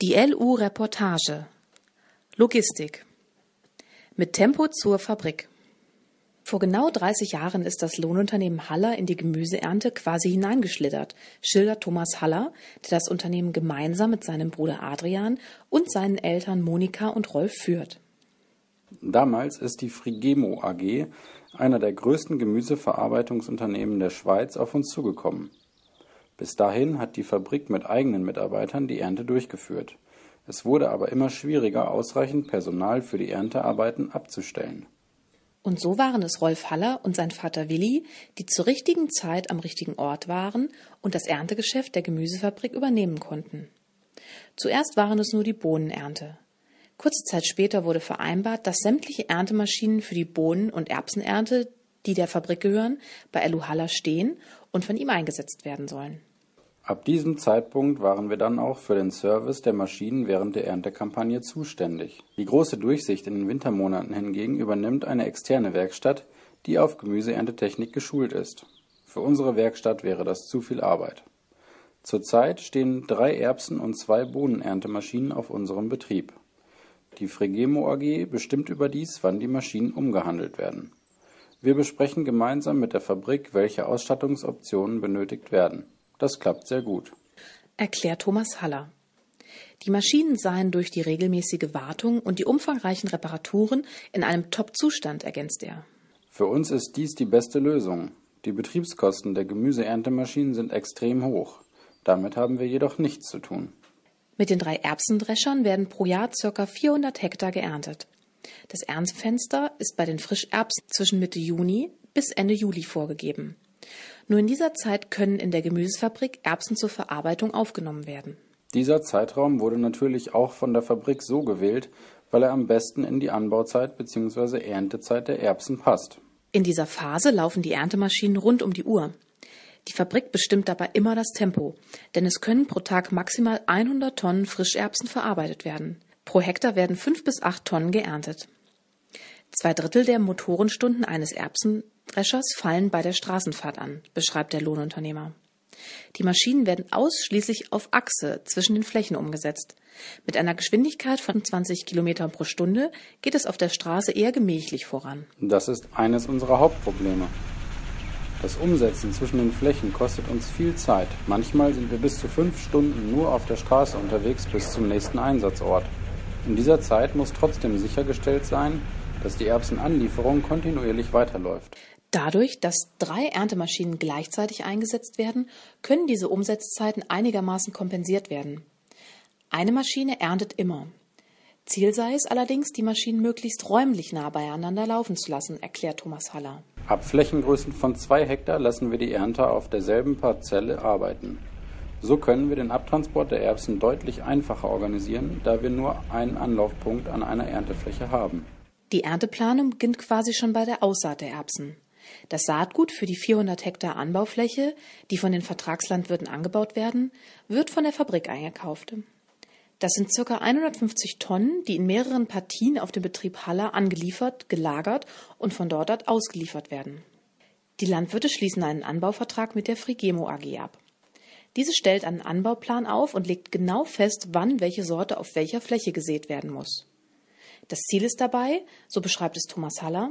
Die LU Reportage Logistik mit Tempo zur Fabrik. Vor genau 30 Jahren ist das Lohnunternehmen Haller in die Gemüseernte quasi hineingeschlittert, schildert Thomas Haller, der das Unternehmen gemeinsam mit seinem Bruder Adrian und seinen Eltern Monika und Rolf führt. Damals ist die Frigemo AG, einer der größten Gemüseverarbeitungsunternehmen der Schweiz, auf uns zugekommen. Bis dahin hat die Fabrik mit eigenen Mitarbeitern die Ernte durchgeführt. Es wurde aber immer schwieriger, ausreichend Personal für die Erntearbeiten abzustellen. Und so waren es Rolf Haller und sein Vater Willi, die zur richtigen Zeit am richtigen Ort waren und das Erntegeschäft der Gemüsefabrik übernehmen konnten. Zuerst waren es nur die Bohnenernte. Kurze Zeit später wurde vereinbart, dass sämtliche Erntemaschinen für die Bohnen- und Erbsenernte, die der Fabrik gehören, bei Elu Haller stehen und von ihm eingesetzt werden sollen. Ab diesem Zeitpunkt waren wir dann auch für den Service der Maschinen während der Erntekampagne zuständig. Die große Durchsicht in den Wintermonaten hingegen übernimmt eine externe Werkstatt, die auf Gemüseerntetechnik geschult ist. Für unsere Werkstatt wäre das zu viel Arbeit. Zurzeit stehen drei Erbsen- und zwei Bohnenerntemaschinen auf unserem Betrieb. Die Fregemo AG bestimmt überdies, wann die Maschinen umgehandelt werden. Wir besprechen gemeinsam mit der Fabrik, welche Ausstattungsoptionen benötigt werden. Das klappt sehr gut. Erklärt Thomas Haller. Die Maschinen seien durch die regelmäßige Wartung und die umfangreichen Reparaturen in einem Top-Zustand, ergänzt er. Für uns ist dies die beste Lösung. Die Betriebskosten der Gemüseerntemaschinen sind extrem hoch. Damit haben wir jedoch nichts zu tun. Mit den drei Erbsendreschern werden pro Jahr ca. 400 Hektar geerntet. Das Erntefenster ist bei den Frischerbsen zwischen Mitte Juni bis Ende Juli vorgegeben. Nur in dieser Zeit können in der Gemüsefabrik Erbsen zur Verarbeitung aufgenommen werden. Dieser Zeitraum wurde natürlich auch von der Fabrik so gewählt, weil er am besten in die Anbauzeit bzw. Erntezeit der Erbsen passt. In dieser Phase laufen die Erntemaschinen rund um die Uhr. Die Fabrik bestimmt dabei immer das Tempo, denn es können pro Tag maximal 100 Tonnen Frischerbsen verarbeitet werden. Pro Hektar werden fünf bis acht Tonnen geerntet. Zwei Drittel der Motorenstunden eines Erbsen Dreschers fallen bei der Straßenfahrt an, beschreibt der Lohnunternehmer. Die Maschinen werden ausschließlich auf Achse zwischen den Flächen umgesetzt. Mit einer Geschwindigkeit von 20 Kilometern pro Stunde geht es auf der Straße eher gemächlich voran. Das ist eines unserer Hauptprobleme. Das Umsetzen zwischen den Flächen kostet uns viel Zeit. Manchmal sind wir bis zu fünf Stunden nur auf der Straße unterwegs bis zum nächsten Einsatzort. In dieser Zeit muss trotzdem sichergestellt sein, dass die Erbsenanlieferung kontinuierlich weiterläuft. Dadurch, dass drei Erntemaschinen gleichzeitig eingesetzt werden, können diese Umsetzzeiten einigermaßen kompensiert werden. Eine Maschine erntet immer. Ziel sei es allerdings, die Maschinen möglichst räumlich nah beieinander laufen zu lassen, erklärt Thomas Haller. Ab Flächengrößen von zwei Hektar lassen wir die Ernter auf derselben Parzelle arbeiten. So können wir den Abtransport der Erbsen deutlich einfacher organisieren, da wir nur einen Anlaufpunkt an einer Erntefläche haben. Die Ernteplanung beginnt quasi schon bei der Aussaat der Erbsen. Das Saatgut für die 400 Hektar Anbaufläche, die von den Vertragslandwirten angebaut werden, wird von der Fabrik eingekauft. Das sind ca. 150 Tonnen, die in mehreren Partien auf dem Betrieb Haller angeliefert, gelagert und von dort ausgeliefert werden. Die Landwirte schließen einen Anbauvertrag mit der Frigemo AG ab. Diese stellt einen Anbauplan auf und legt genau fest, wann welche Sorte auf welcher Fläche gesät werden muss. Das Ziel ist dabei, so beschreibt es Thomas Haller,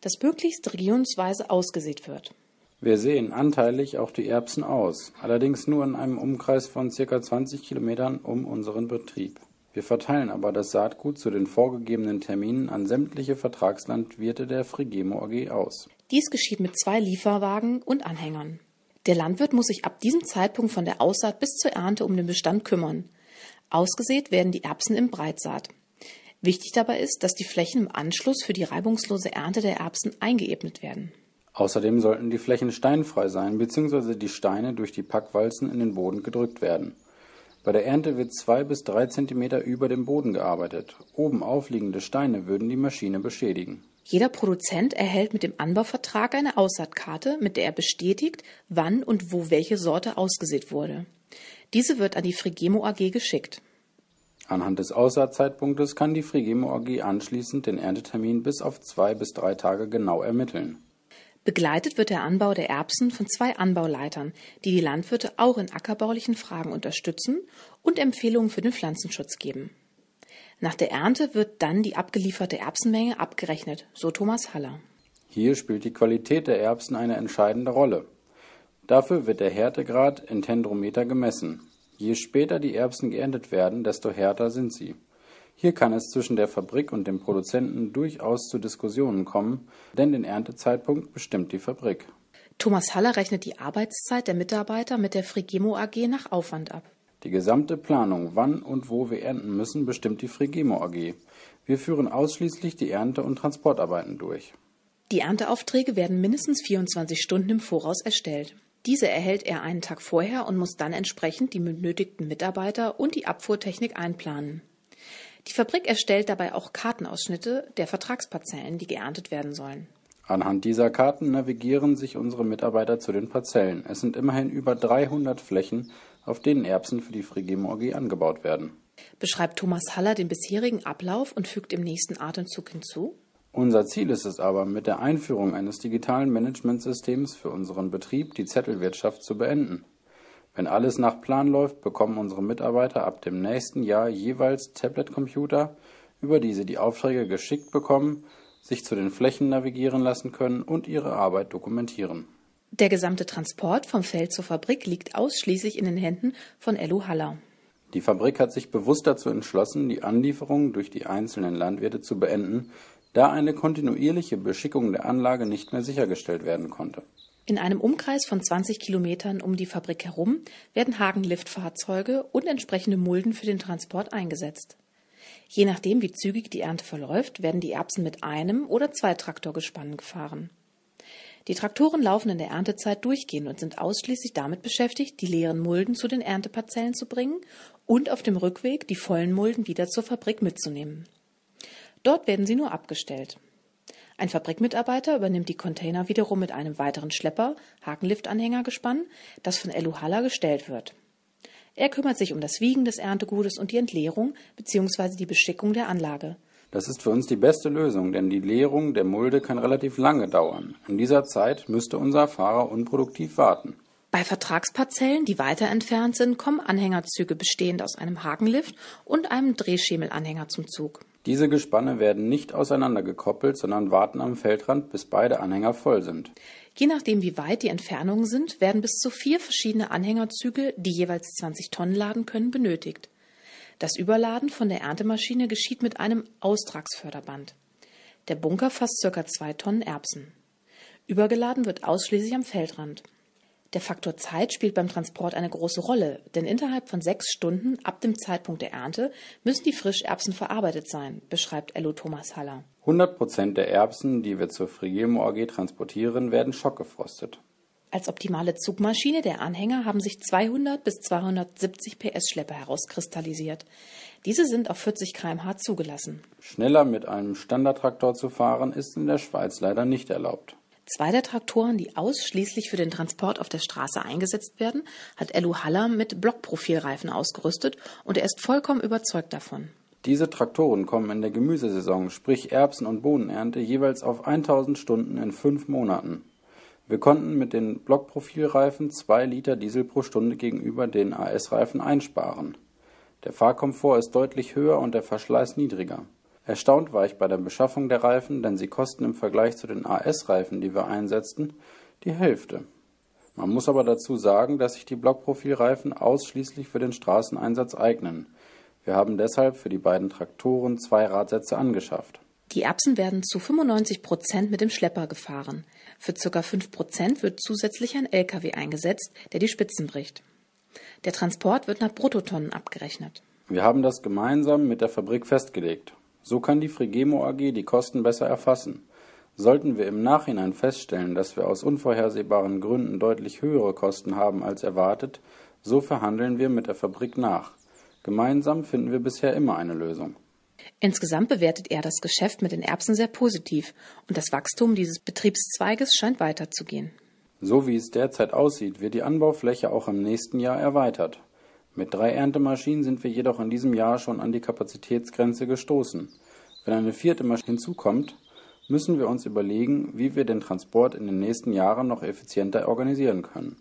dass möglichst regionsweise ausgesät wird. Wir sehen anteilig auch die Erbsen aus, allerdings nur in einem Umkreis von ca. 20 Kilometern um unseren Betrieb. Wir verteilen aber das Saatgut zu den vorgegebenen Terminen an sämtliche Vertragslandwirte der Frigemo AG aus. Dies geschieht mit zwei Lieferwagen und Anhängern. Der Landwirt muss sich ab diesem Zeitpunkt von der Aussaat bis zur Ernte um den Bestand kümmern. Ausgesät werden die Erbsen im Breitsaat. Wichtig dabei ist, dass die Flächen im Anschluss für die reibungslose Ernte der Erbsen eingeebnet werden. Außerdem sollten die Flächen steinfrei sein bzw. die Steine durch die Packwalzen in den Boden gedrückt werden. Bei der Ernte wird zwei bis drei Zentimeter über dem Boden gearbeitet. Oben aufliegende Steine würden die Maschine beschädigen. Jeder Produzent erhält mit dem Anbauvertrag eine Aussaatkarte, mit der er bestätigt, wann und wo welche Sorte ausgesät wurde. Diese wird an die Frigemo AG geschickt. Anhand des Aussaatzeitpunktes kann die Frigemo AG anschließend den Erntetermin bis auf zwei bis drei Tage genau ermitteln. Begleitet wird der Anbau der Erbsen von zwei Anbauleitern, die die Landwirte auch in ackerbaulichen Fragen unterstützen und Empfehlungen für den Pflanzenschutz geben. Nach der Ernte wird dann die abgelieferte Erbsenmenge abgerechnet, so Thomas Haller. Hier spielt die Qualität der Erbsen eine entscheidende Rolle. Dafür wird der Härtegrad in Tendrometer gemessen. Je später die Erbsen geerntet werden, desto härter sind sie. Hier kann es zwischen der Fabrik und dem Produzenten durchaus zu Diskussionen kommen, denn den Erntezeitpunkt bestimmt die Fabrik. Thomas Haller rechnet die Arbeitszeit der Mitarbeiter mit der Frigemo AG nach Aufwand ab. Die gesamte Planung, wann und wo wir ernten müssen, bestimmt die Frigemo AG. Wir führen ausschließlich die Ernte- und Transportarbeiten durch. Die Ernteaufträge werden mindestens 24 Stunden im Voraus erstellt. Diese erhält er einen Tag vorher und muss dann entsprechend die benötigten Mitarbeiter und die Abfuhrtechnik einplanen. Die Fabrik erstellt dabei auch Kartenausschnitte der Vertragsparzellen, die geerntet werden sollen. Anhand dieser Karten navigieren sich unsere Mitarbeiter zu den Parzellen. Es sind immerhin über 300 Flächen, auf denen Erbsen für die Frigemo AG angebaut werden. Beschreibt Thomas Haller den bisherigen Ablauf und fügt im nächsten Atemzug hinzu. Unser Ziel ist es aber, mit der Einführung eines digitalen Managementsystems für unseren Betrieb die Zettelwirtschaft zu beenden. Wenn alles nach Plan läuft, bekommen unsere Mitarbeiter ab dem nächsten Jahr jeweils Tablet-Computer, über die sie die Aufträge geschickt bekommen, sich zu den Flächen navigieren lassen können und ihre Arbeit dokumentieren. Der gesamte Transport vom Feld zur Fabrik liegt ausschließlich in den Händen von Elu Haller. Die Fabrik hat sich bewusst dazu entschlossen, die Anlieferung durch die einzelnen Landwirte zu beenden, da eine kontinuierliche Beschickung der Anlage nicht mehr sichergestellt werden konnte. In einem Umkreis von 20 Kilometern um die Fabrik herum werden Hagenliftfahrzeuge und entsprechende Mulden für den Transport eingesetzt. Je nachdem, wie zügig die Ernte verläuft, werden die Erbsen mit einem oder zwei Traktorgespannen gefahren. Die Traktoren laufen in der Erntezeit durchgehend und sind ausschließlich damit beschäftigt, die leeren Mulden zu den Ernteparzellen zu bringen und auf dem Rückweg die vollen Mulden wieder zur Fabrik mitzunehmen. Dort werden sie nur abgestellt. Ein Fabrikmitarbeiter übernimmt die Container wiederum mit einem weiteren Schlepper, Hakenliftanhängergespann, das von Elu Haller gestellt wird. Er kümmert sich um das Wiegen des Erntegutes und die Entleerung bzw. die Beschickung der Anlage. Das ist für uns die beste Lösung, denn die Leerung der Mulde kann relativ lange dauern. In dieser Zeit müsste unser Fahrer unproduktiv warten. Bei Vertragsparzellen, die weiter entfernt sind, kommen Anhängerzüge bestehend aus einem Hakenlift und einem Drehschemelanhänger zum Zug. Diese Gespanne werden nicht auseinandergekoppelt, sondern warten am Feldrand, bis beide Anhänger voll sind. Je nachdem, wie weit die Entfernungen sind, werden bis zu vier verschiedene Anhängerzüge, die jeweils 20 Tonnen laden können, benötigt. Das Überladen von der Erntemaschine geschieht mit einem Austragsförderband. Der Bunker fasst ca. zwei Tonnen Erbsen. Übergeladen wird ausschließlich am Feldrand. Der Faktor Zeit spielt beim Transport eine große Rolle, denn innerhalb von sechs Stunden ab dem Zeitpunkt der Ernte müssen die Frischerbsen verarbeitet sein, beschreibt Ello Thomas Haller. 100 Prozent der Erbsen, die wir zur Frigemo AG transportieren, werden schockgefrostet. Als optimale Zugmaschine der Anhänger haben sich 200 bis 270 PS Schlepper herauskristallisiert. Diese sind auf 40 km/h zugelassen. Schneller mit einem Standardtraktor zu fahren ist in der Schweiz leider nicht erlaubt. Zwei der Traktoren, die ausschließlich für den Transport auf der Straße eingesetzt werden, hat Elu Haller mit Blockprofilreifen ausgerüstet und er ist vollkommen überzeugt davon. Diese Traktoren kommen in der Gemüsesaison, sprich Erbsen- und Bohnenernte, jeweils auf 1000 Stunden in fünf Monaten. Wir konnten mit den Blockprofilreifen zwei Liter Diesel pro Stunde gegenüber den AS-Reifen einsparen. Der Fahrkomfort ist deutlich höher und der Verschleiß niedriger. Erstaunt war ich bei der Beschaffung der Reifen, denn sie kosten im Vergleich zu den AS-Reifen, die wir einsetzten, die Hälfte. Man muss aber dazu sagen, dass sich die Blockprofilreifen ausschließlich für den Straßeneinsatz eignen. Wir haben deshalb für die beiden Traktoren zwei Radsätze angeschafft. Die Erbsen werden zu 95 Prozent mit dem Schlepper gefahren. Für ca. 5 Prozent wird zusätzlich ein LKW eingesetzt, der die Spitzen bricht. Der Transport wird nach Bruttotonnen abgerechnet. Wir haben das gemeinsam mit der Fabrik festgelegt. So kann die Frigemo AG die Kosten besser erfassen. Sollten wir im Nachhinein feststellen, dass wir aus unvorhersehbaren Gründen deutlich höhere Kosten haben als erwartet, so verhandeln wir mit der Fabrik nach. Gemeinsam finden wir bisher immer eine Lösung. Insgesamt bewertet er das Geschäft mit den Erbsen sehr positiv und das Wachstum dieses Betriebszweiges scheint weiterzugehen. So wie es derzeit aussieht, wird die Anbaufläche auch im nächsten Jahr erweitert. Mit drei Erntemaschinen sind wir jedoch in diesem Jahr schon an die Kapazitätsgrenze gestoßen. Wenn eine vierte Maschine hinzukommt, müssen wir uns überlegen, wie wir den Transport in den nächsten Jahren noch effizienter organisieren können.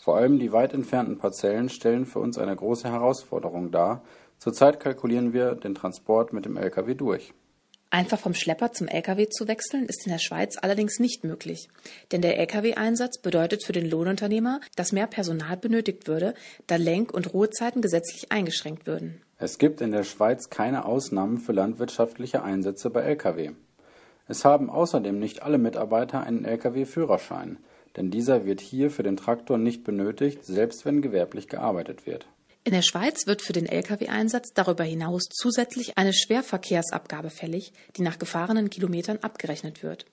Vor allem die weit entfernten Parzellen stellen für uns eine große Herausforderung dar. Zurzeit kalkulieren wir den Transport mit dem Lkw durch. Einfach vom Schlepper zum Lkw zu wechseln, ist in der Schweiz allerdings nicht möglich. Denn der Lkw-Einsatz bedeutet für den Lohnunternehmer, dass mehr Personal benötigt würde, da Lenk- und Ruhezeiten gesetzlich eingeschränkt würden. Es gibt in der Schweiz keine Ausnahmen für landwirtschaftliche Einsätze bei Lkw. Es haben außerdem nicht alle Mitarbeiter einen Lkw-Führerschein, denn dieser wird hier für den Traktor nicht benötigt, selbst wenn gewerblich gearbeitet wird. In der Schweiz wird für den Lkw-Einsatz darüber hinaus zusätzlich eine Schwerverkehrsabgabe fällig, die nach gefahrenen Kilometern abgerechnet wird.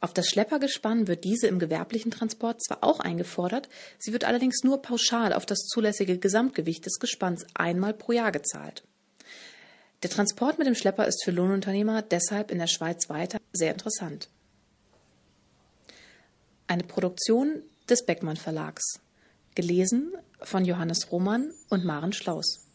Auf das Schleppergespann wird diese im gewerblichen Transport zwar auch eingefordert, sie wird allerdings nur pauschal auf das zulässige Gesamtgewicht des Gespanns einmal pro Jahr gezahlt. Der Transport mit dem Schlepper ist für Lohnunternehmer deshalb in der Schweiz weiter sehr interessant. Eine Produktion des Beckmann Verlags. Gelesen von Johannes Roman und Maren Schlaus.